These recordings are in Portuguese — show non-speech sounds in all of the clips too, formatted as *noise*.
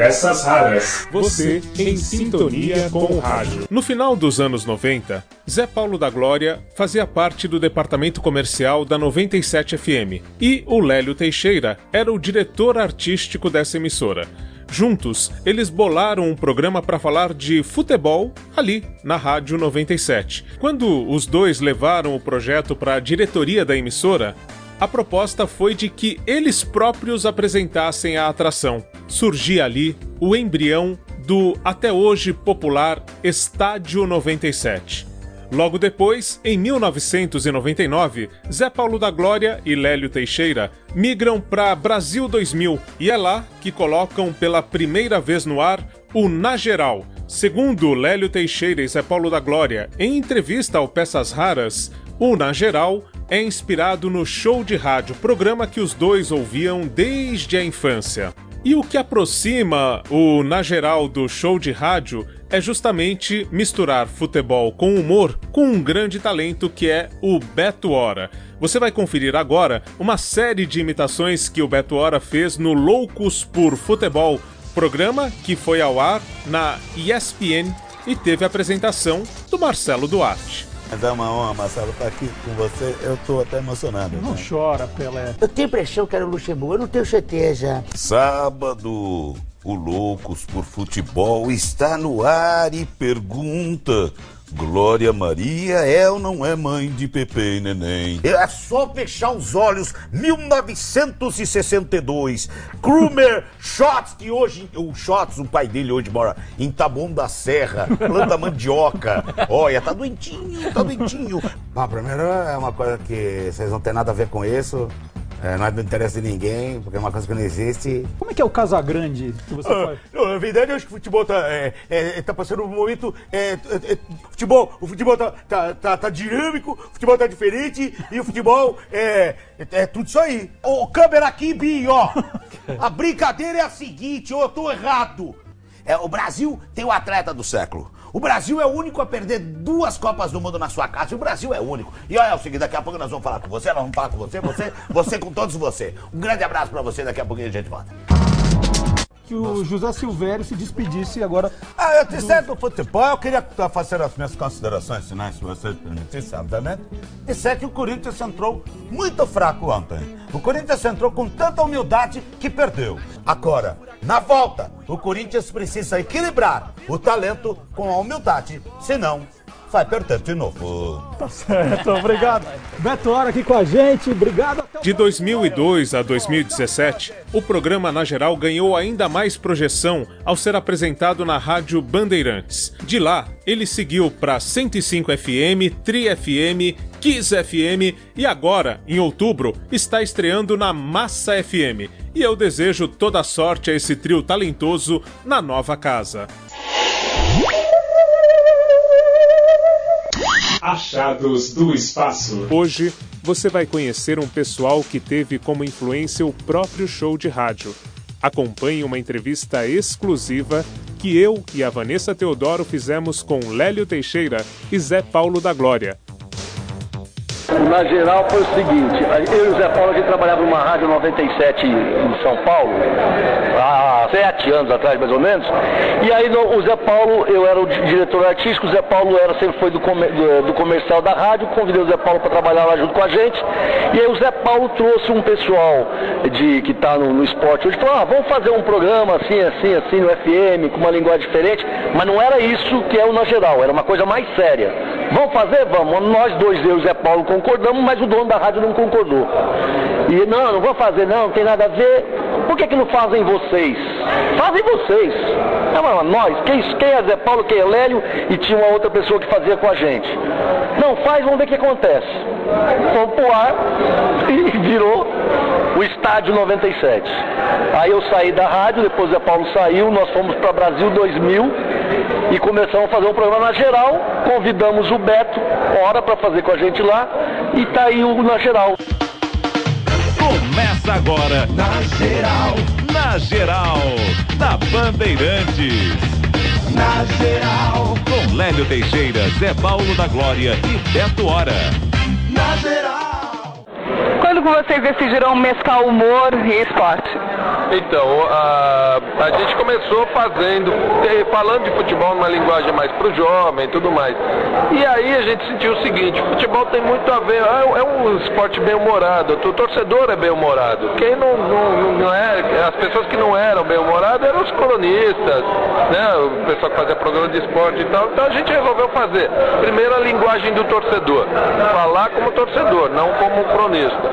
Peças raras. Você em sintonia com o rádio. No final dos anos 90, Zé Paulo da Glória fazia parte do departamento comercial da 97 FM e o Lélio Teixeira era o diretor artístico dessa emissora. Juntos, eles bolaram um programa para falar de futebol ali na Rádio 97. Quando os dois levaram o projeto para a diretoria da emissora, a proposta foi de que eles próprios apresentassem a atração. Surgia ali o embrião do até hoje popular Estádio 97. Logo depois, em 1999, Zé Paulo da Glória e Lélio Teixeira migram para Brasil 2000 e é lá que colocam pela primeira vez no ar o Na Geral. Segundo Lélio Teixeira e Zé Paulo da Glória, em entrevista ao Peças Raras, o Na Geral é inspirado no show de rádio, programa que os dois ouviam desde a infância. E o que aproxima o Na Geral do show de rádio é justamente misturar futebol com humor com um grande talento que é o Beto Hora. Você vai conferir agora uma série de imitações que o Beto Hora fez no Loucos por Futebol, programa que foi ao ar na ESPN e teve a apresentação do Marcelo Duarte. Mas é uma honra, Marcelo, estar aqui com você. Eu estou até emocionado. Não né? chora, Pelé. Eu tenho impressão que era o Luxemburgo, eu não tenho certeza. Sábado, o Loucos por Futebol está no ar e pergunta Glória Maria é ou não é mãe de Pepe e Neném? É só fechar os olhos. 1962. Krumer Shots, que hoje. O Shots, o pai dele hoje mora em Taboão da Serra. Planta mandioca. Olha, tá doentinho, tá doentinho. Bom, primeiro é uma coisa que vocês não têm nada a ver com isso. É, não é do interesse de ninguém, porque é uma coisa que não existe. Como é que é o Casagrande que você ah, faz? Não, na verdade, eu acho que o futebol tá, é, é, tá passando um momento. É, é, é, futebol, o futebol tá, tá, tá, tá, dinâmico, o futebol tá diferente e o futebol é, é, tudo isso aí. Ô, câmera aqui, Bi, ó. A brincadeira é a seguinte, eu tô errado. É, o Brasil tem o atleta do século. O Brasil é o único a perder duas Copas do Mundo na sua casa. E o Brasil é o único. E olha é o seguinte, daqui a pouco nós vamos falar com você, nós vamos falar com você, você, *laughs* você com todos você. Um grande abraço para você, daqui a pouquinho a gente volta que o José Silvério se despedisse agora. Ah, eu disser do futebol, eu queria fazer as minhas considerações finais, se você permitisse, obviamente. Disser que o Corinthians entrou muito fraco ontem. O Corinthians entrou com tanta humildade que perdeu. Agora, na volta, o Corinthians precisa equilibrar o talento com a humildade, senão vai perder de novo. Tá certo, obrigado. Beto Hora aqui com a gente, obrigado. De 2002 a 2017, o programa Na Geral ganhou ainda mais projeção ao ser apresentado na Rádio Bandeirantes. De lá, ele seguiu para 105 FM, Tri FM, Kiss FM e agora, em outubro, está estreando na Massa FM. E eu desejo toda sorte a esse trio talentoso na nova casa. Achados do Espaço. Hoje você vai conhecer um pessoal que teve como influência o próprio show de rádio. Acompanhe uma entrevista exclusiva que eu e a Vanessa Teodoro fizemos com Lélio Teixeira e Zé Paulo da Glória, na geral foi o seguinte, eu e o Zé Paulo aqui trabalhava numa rádio 97 em São Paulo, há sete anos atrás mais ou menos, e aí o Zé Paulo, eu era o diretor artístico, o Zé Paulo era, sempre foi do, do, do comercial da rádio, convidei o Zé Paulo para trabalhar lá junto com a gente, e aí o Zé Paulo trouxe um pessoal de, que está no, no, esporte hoje, falou, ah, vamos fazer um programa assim, assim, assim, no FM, com uma linguagem diferente, mas não era isso que é o na geral, era uma coisa mais séria. Vamos fazer? Vamos. Nós dois, eu e Zé Paulo, concordamos, mas o dono da rádio não concordou. E não, não vou fazer não, não tem nada a ver. Por que, que não fazem vocês? Fazem vocês. Não, nós, quem, quem é Zé Paulo, quem é Lélio, e tinha uma outra pessoa que fazia com a gente. Não faz, vamos ver o que acontece. Fomos pro ar *laughs* e virou o estádio 97. Aí eu saí da rádio, depois o Zé Paulo saiu, nós fomos para Brasil 2000 e começamos a fazer um programa na geral. Convidamos o Beto, hora para fazer com a gente lá, e tá aí o na geral. Começa agora na geral, na geral, na Bandeirantes. Na geral, com Lélio Teixeira, Zé Paulo da Glória e Beto Hora. Na geral. Quando vocês decidirão mesclar humor e esporte? Então, a, a gente começou fazendo, falando de futebol numa linguagem mais pro jovem e tudo mais. E aí a gente sentiu o seguinte, futebol tem muito a ver, é, é um esporte bem-humorado, o torcedor é bem-humorado. Quem não, não, não é, as pessoas que não eram bem-humoradas eram os colonistas, né? O pessoal que fazia programa de esporte e tal. Então a gente resolveu fazer. Primeiro a linguagem do torcedor. Falar como torcedor, não como cronista.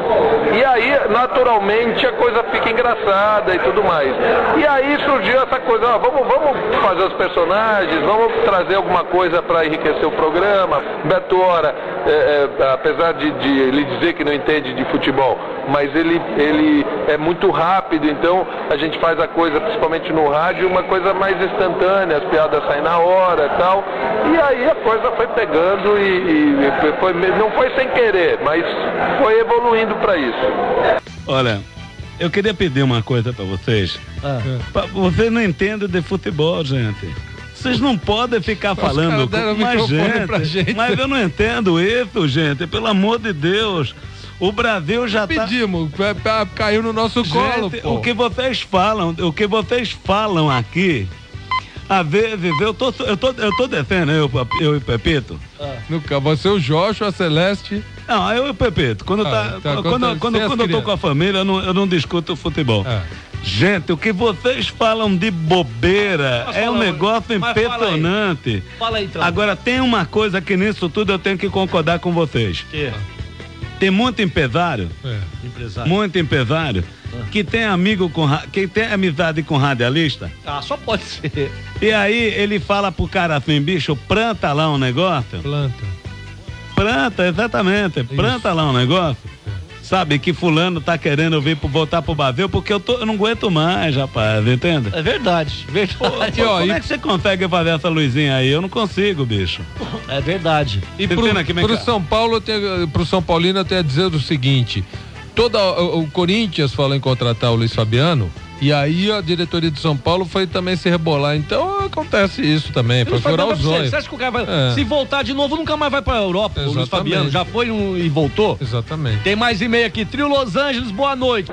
E aí, naturalmente, a coisa fica engraçada e tudo mais. E aí surgiu essa coisa, ó, vamos, vamos fazer os personagens, vamos trazer alguma coisa para enriquecer o programa. Beto Hora, é, é, apesar de, de ele dizer que não entende de futebol, mas ele, ele é muito rápido, então a gente faz a coisa, principalmente no rádio, uma coisa mais instantânea, as piadas saem na hora e tal. E aí a coisa foi pegando e, e foi, não foi sem querer, mas foi evoluindo para isso. Olha, eu queria pedir uma coisa para vocês. Ah. Vocês não entendem de futebol, gente. Vocês não podem ficar Os falando com mais gente, gente, Mas eu não entendo isso, gente. Pelo amor de Deus. O Brasil já tá Pedimos, tá... caiu no nosso gente, colo. Pô. O que vocês falam, o que vocês falam aqui, a vezes eu tô, eu tô, eu tô descendo, eu, eu e Pepito. Ah. Nunca, você, o Jorge, a Celeste. Não, eu e o Pepito. Quando, ah, tá, tá, quando, quando, quando, quando eu tô com a família, eu não, eu não discuto futebol. Ah. Gente, o que vocês falam de bobeira é um negócio impressionante. Fala aí. fala aí, então. Agora, tem uma coisa que nisso tudo eu tenho que concordar com vocês. Que? Tem muito empresário, é. empresário. muito empresário, ah. que tem amigo com que tem amizade com radialista. Ah, só pode ser. E aí ele fala pro cara assim, bicho, planta lá um negócio. Planta. Planta, exatamente. Planta lá um negócio sabe, que fulano tá querendo vir pro, voltar pro Bavel porque eu, tô, eu não aguento mais, rapaz, entende? É verdade, *laughs* verdade. Pô, pô, ó, como e... é que você consegue fazer essa luzinha aí? Eu não consigo, bicho. É verdade. E pro, aqui, pro São Paulo, tenho, pro São Paulino eu tenho a dizer o seguinte, toda, o, o Corinthians falou em contratar o Luiz Fabiano, e aí a diretoria de São Paulo foi também se rebolar. Então acontece isso também, para furar os olhos. Você acha que o cara vai, é. se voltar de novo, nunca mais vai para a Europa? Exatamente. O Luiz Fabiano já foi um, e voltou? Exatamente. Tem mais e-mail aqui. Trio Los Angeles, boa noite.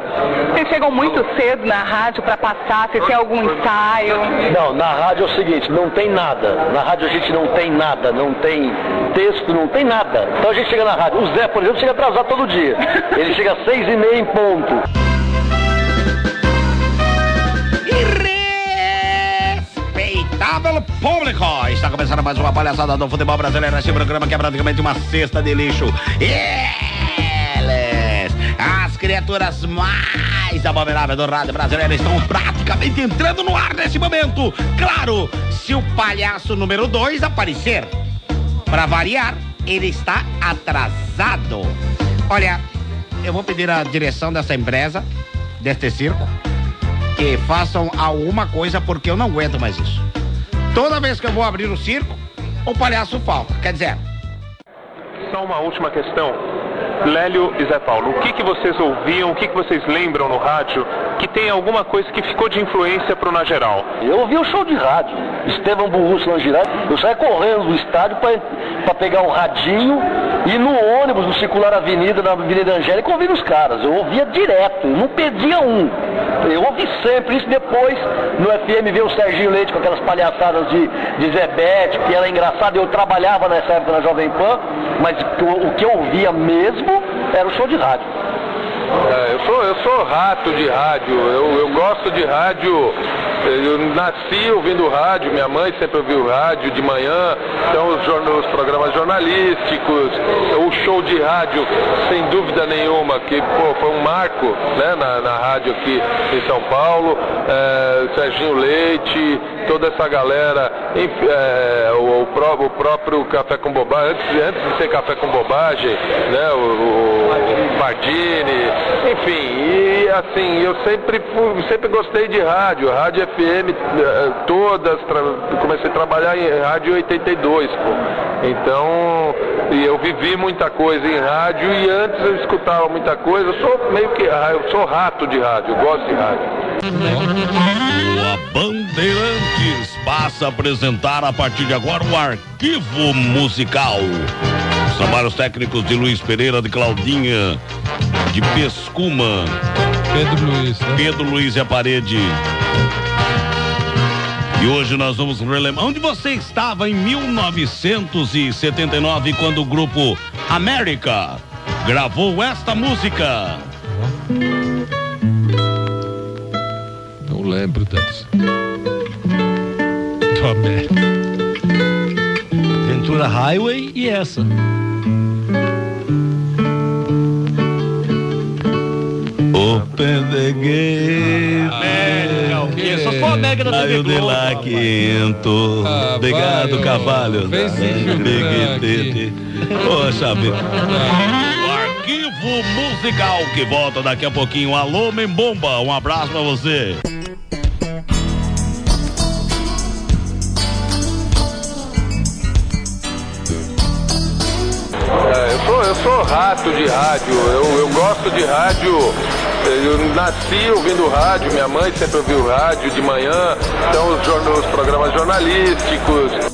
Vocês chegam muito cedo na rádio para passar, você tem algum ensaio? Não, na rádio é o seguinte, não tem nada. Na rádio a gente não tem nada, não tem texto, não tem nada. Então a gente chega na rádio. O Zé, por exemplo, chega atrasado todo dia. Ele chega às seis e meia em ponto. Público. Está começando mais uma palhaçada do futebol brasileiro. Esse programa que é praticamente uma cesta de lixo. Eles, as criaturas mais abomináveis do rádio brasileiro, estão praticamente entrando no ar nesse momento. Claro, se o palhaço número 2 aparecer. Para variar, ele está atrasado. Olha, eu vou pedir a direção dessa empresa, deste circo, que façam alguma coisa porque eu não aguento mais isso. Toda vez que eu vou abrir o circo, o palhaço falta. Quer dizer. Só uma última questão. Lélio e Zé Paulo, o que, que vocês ouviam, o que, que vocês lembram no rádio que tem alguma coisa que ficou de influência pro Na Geral? Eu ouvi o show de rádio. Estevam Burruço na Geral. Eu saía correndo do estádio para pegar um radinho e no ônibus, no circular avenida, na Avenida Angélica, eu ouvia os caras. Eu ouvia direto, não perdia um. Eu ouvi sempre isso. Depois, no FM, veio o Serginho Leite com aquelas palhaçadas de, de Zebete, que era engraçado. Eu trabalhava nessa época na Jovem Pan, mas o, o que eu ouvia mesmo era o show de rádio. É, eu, sou, eu sou rato de rádio, eu, eu gosto de rádio. Eu nasci ouvindo rádio, minha mãe sempre ouviu rádio de manhã, então os, os programas jornalísticos, o show de rádio, sem dúvida nenhuma, que pô, foi um marco né, na, na rádio aqui em São Paulo, é, Serginho Leite, toda essa galera, é, o, o, pró, o, próprio Café com Bobagem, antes, antes de ser Café com Bobagem, né, o, o Pardini, enfim, e assim, eu sempre, sempre gostei de rádio, rádio FM eh, todas, comecei a trabalhar em rádio em 82, pô. Então, e eu vivi muita coisa em rádio e antes eu escutava muita coisa, eu sou meio que, ah, eu sou rato de rádio, eu gosto de rádio. A Bandeirantes passa a apresentar a partir de agora o arquivo musical. Os trabalhos técnicos de Luiz Pereira de Claudinha de Pescuma. Pedro Luiz, né? Pedro Luiz é a parede. E hoje nós vamos relembrar. Onde você estava em 1979 quando o grupo América gravou esta música? Não lembro dessa. Do América. Ventura Highway e essa. Open the gate. América, só for a América da TV Raio de lá quinto. Ah, Obrigado, Cavalho. Poxa vida. O arquivo musical que volta daqui a pouquinho. Alô, Membomba. Um abraço pra você. É, eu, sou, eu sou rato de rádio, eu, eu gosto de rádio. Eu nasci ouvindo rádio, minha mãe sempre ouviu rádio de manhã, então os, os programas jornalísticos.